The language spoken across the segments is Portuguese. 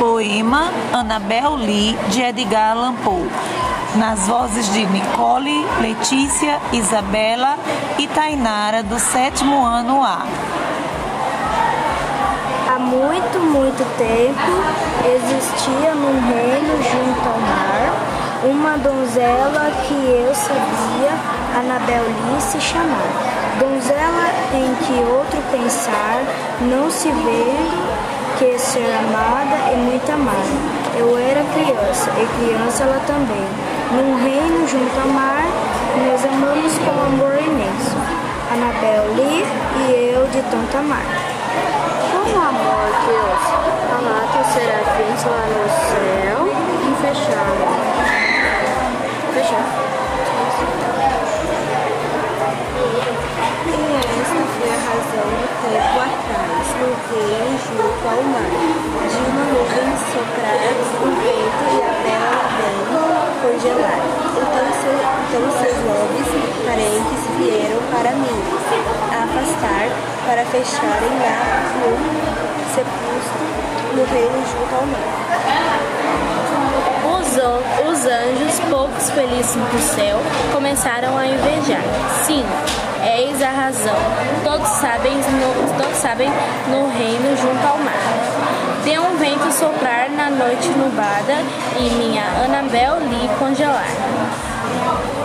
Poema Annabel Lee, de Edgar Allan Poe. Nas vozes de Nicole, Letícia, Isabela e Tainara, do sétimo ano A. Há muito, muito tempo existia num reino junto ao mar uma donzela que eu sabia Anabel Lee se chamar. Donzela em que outro pensar, não se vendo que ser amada e muito amada. Eu era criança, e criança ela também. Num reino junto ao mar, nós amamos com amor imenso. Anabel Lee e eu de tanto amar. Com amor que os palatos serafins lá no céu e fecharam. Fechar. E esta foi a razão do tempo atrás, no reino junto ao mar, de uma nuvem soprar o vento e a bela bela congelar. Então, seu, então seus nobres parentes vieram para mim, afastar, para fecharem lá no sepulcro, no reino junto ao mar. Os, os anjos, poucos felizes do céu, começaram a invejar. Sim, eis a razão. Todos sabem no, todos sabem no reino junto ao mar. Deu um vento soprar na noite nubada e minha Anabel lhe congelar.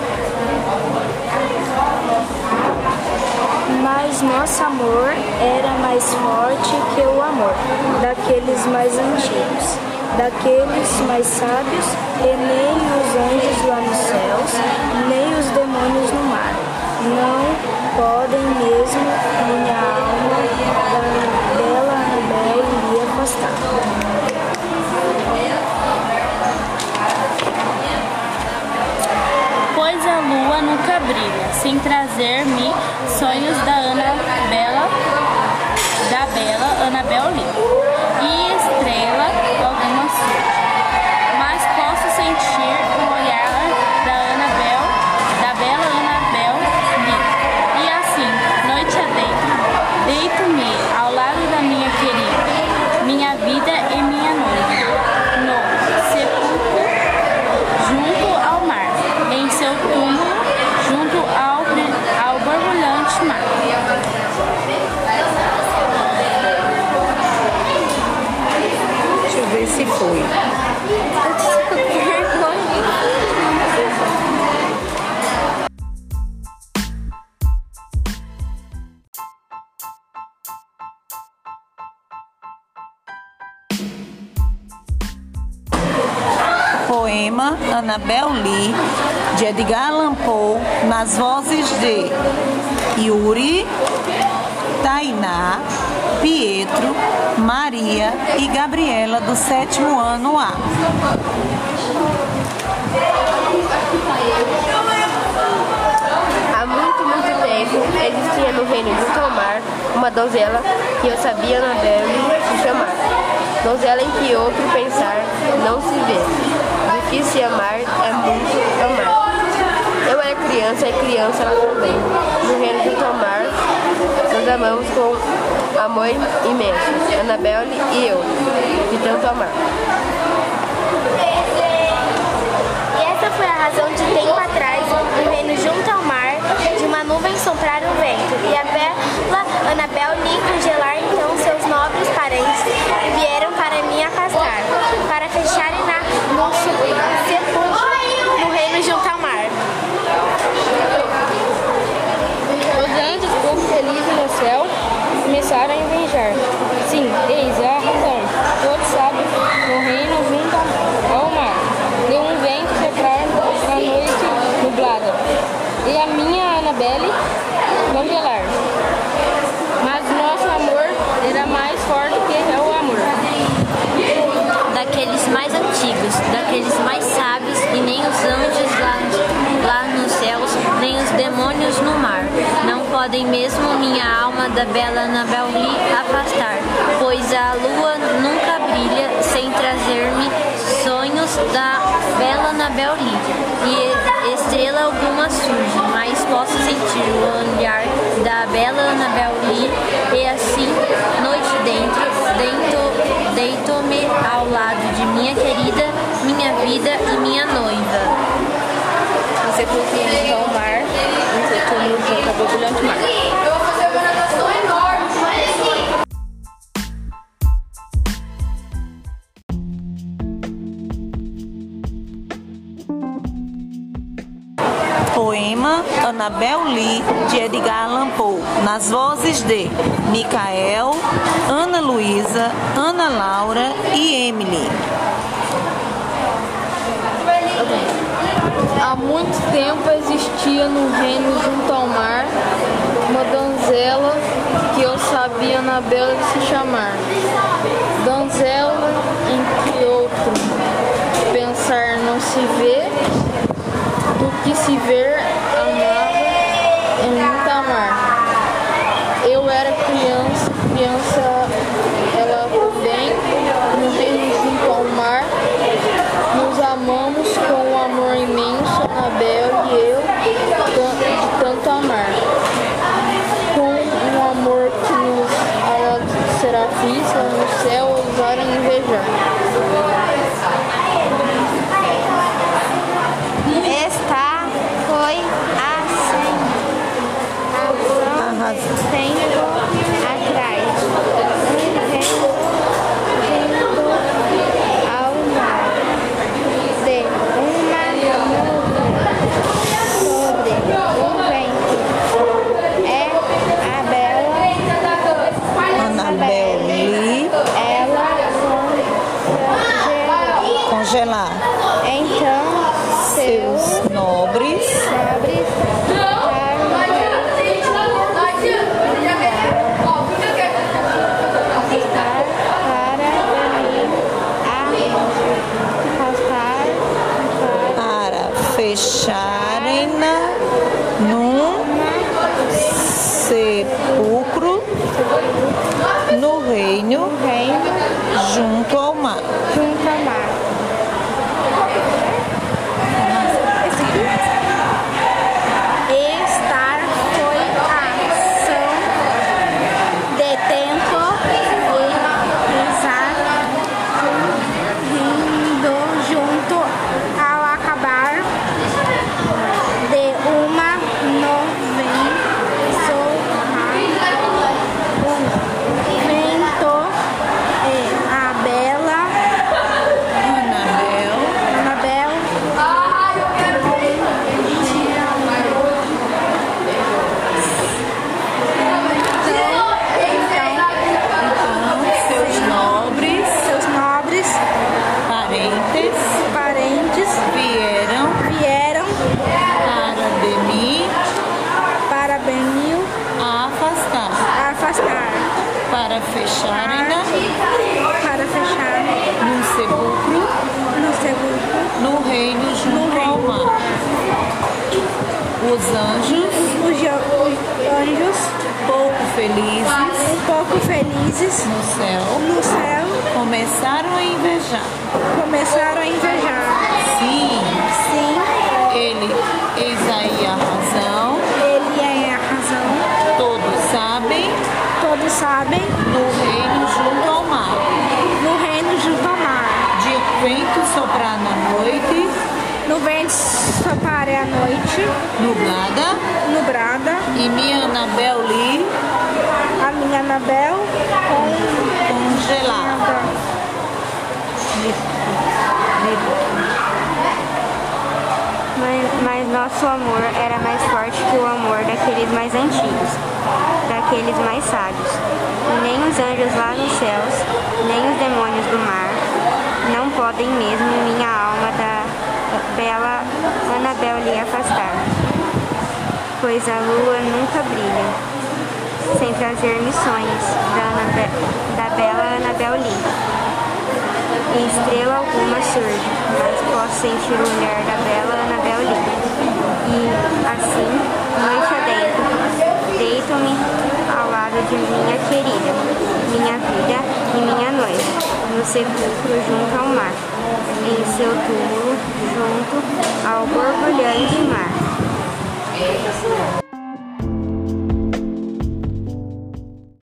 Mas nosso amor era mais forte que o amor daqueles mais antigos, daqueles mais sábios, e nem os anjos lá nos céus, nem os demônios no mar. Não podem mesmo minha alma da bela Anabel lhe afastar. Nunca brilha, sem trazer-me sonhos da Ana Bela, da bela Anabel Lee. E estrela alguma sua. Poema Annabel Lee, de Edgar Allan Poe, nas vozes de Yuri, Tainá, Pietro, Maria e Gabriela, do sétimo ano A. Há muito, muito tempo existia no reino junto ao mar uma donzela que eu sabia na se chamar. Donzela em que outro pensar não se vê. Que se amar é muito amar. Eu era criança e criança ela também. No reino junto ao mar nós amamos com amor imenso. Anabelle e eu, de tanto amar. E essa foi a razão de tempo atrás, no junto ao mar, de uma nuvem soprar o vento, e a bela Anabel lhe congelar então seus nobres parentes vieram para me afastar, para fecharem na, no se- sepulcro no reino junto ao mar. Os anjos, pouco felizes no céu, começaram a invejar. Sim, eis a razão. Todos sabem no reino junto ao mar. Deu um vento soprar na noite nublada. E a minha Anabelle congelar. Mas nosso amor era mais forte que o amor. daqueles mais daqueles mais sábios, e nem os anjos lá, lá nos céus, nem os demônios no mar. Não podem mesmo minha alma da bela Anabel Lee afastar, pois a lua nunca brilha sem trazer-me sonhos da bela Anabel Lee. E estrela alguma surge, mas posso sentir o olhar da bela Anabel Lee, e assim, noite dentro, dentro deito-me ao lado vida e minha noiva. No sepulcro junto ao mar, seu túmulo junto ao borbulhante mar. Poema Anabel Lee, de Edgar Allan Poe, nas vozes de Micael, Ana Luísa, Ana Laura e Emily. Há muito tempo existia no reino junto ao mar uma donzela que eu sabia na bela de se chamar. Donzela em que outro pensar não se vê, do que se ver amava em muito amar. Eu era criança, criança ela também, no reino junto ao mar, nos amamos com um amor imenso, Anabel e eu, tan- de tanto amar. Com um amor que nos alados lá no céu ousaram invejar. Esta foi assim. Arrasou. Tempo atrás. Então seus seus nobres. nobres fecharem-na num sepulcro no reino junto ao mar. Estar foi a ação de tempo e pisar rindo junto ao acabar de uma nuvem sobre um vento e a bela Anabel Anabel então seus nobres seus nobres parentes parentes vieram vieram para de mim para Benil afastar afastar para fecharem-na para fechar. Num sepulcro? No sepulcro. No reino junto ao mar. Os anjos, os os anjos. Pouco felizes. Pouco felizes. No céu, no céu. Começaram a invejar. começaram a invejar. Sim, sim. Ele, eis aí a razão, sabem no reino junto ao mar. no reino junto ao mar. De vento soprar na noite, no vento soprar a noite. Nublada, nublada. E minha Anabel Lee a minha Anabel com congelada. Mas, mas nosso amor era mais forte que o amor daqueles mais antigos, daqueles mais sábios. Nem os anjos lá nos céus, nem os demônios do mar, não podem mesmo minha alma da bela Anabel lhe afastar. Pois a lua nunca brilha, sem trazer missões da, Anabe- da bela Anabel Lee. E estrela alguma surge, mas posso sentir o olhar da bela Anabel Lee. E assim, noite adentro, deito-me ao lado de minha querida, minha vida e minha noiva, no sepulcro junto ao mar, em seu túmulo junto ao borbulhante mar.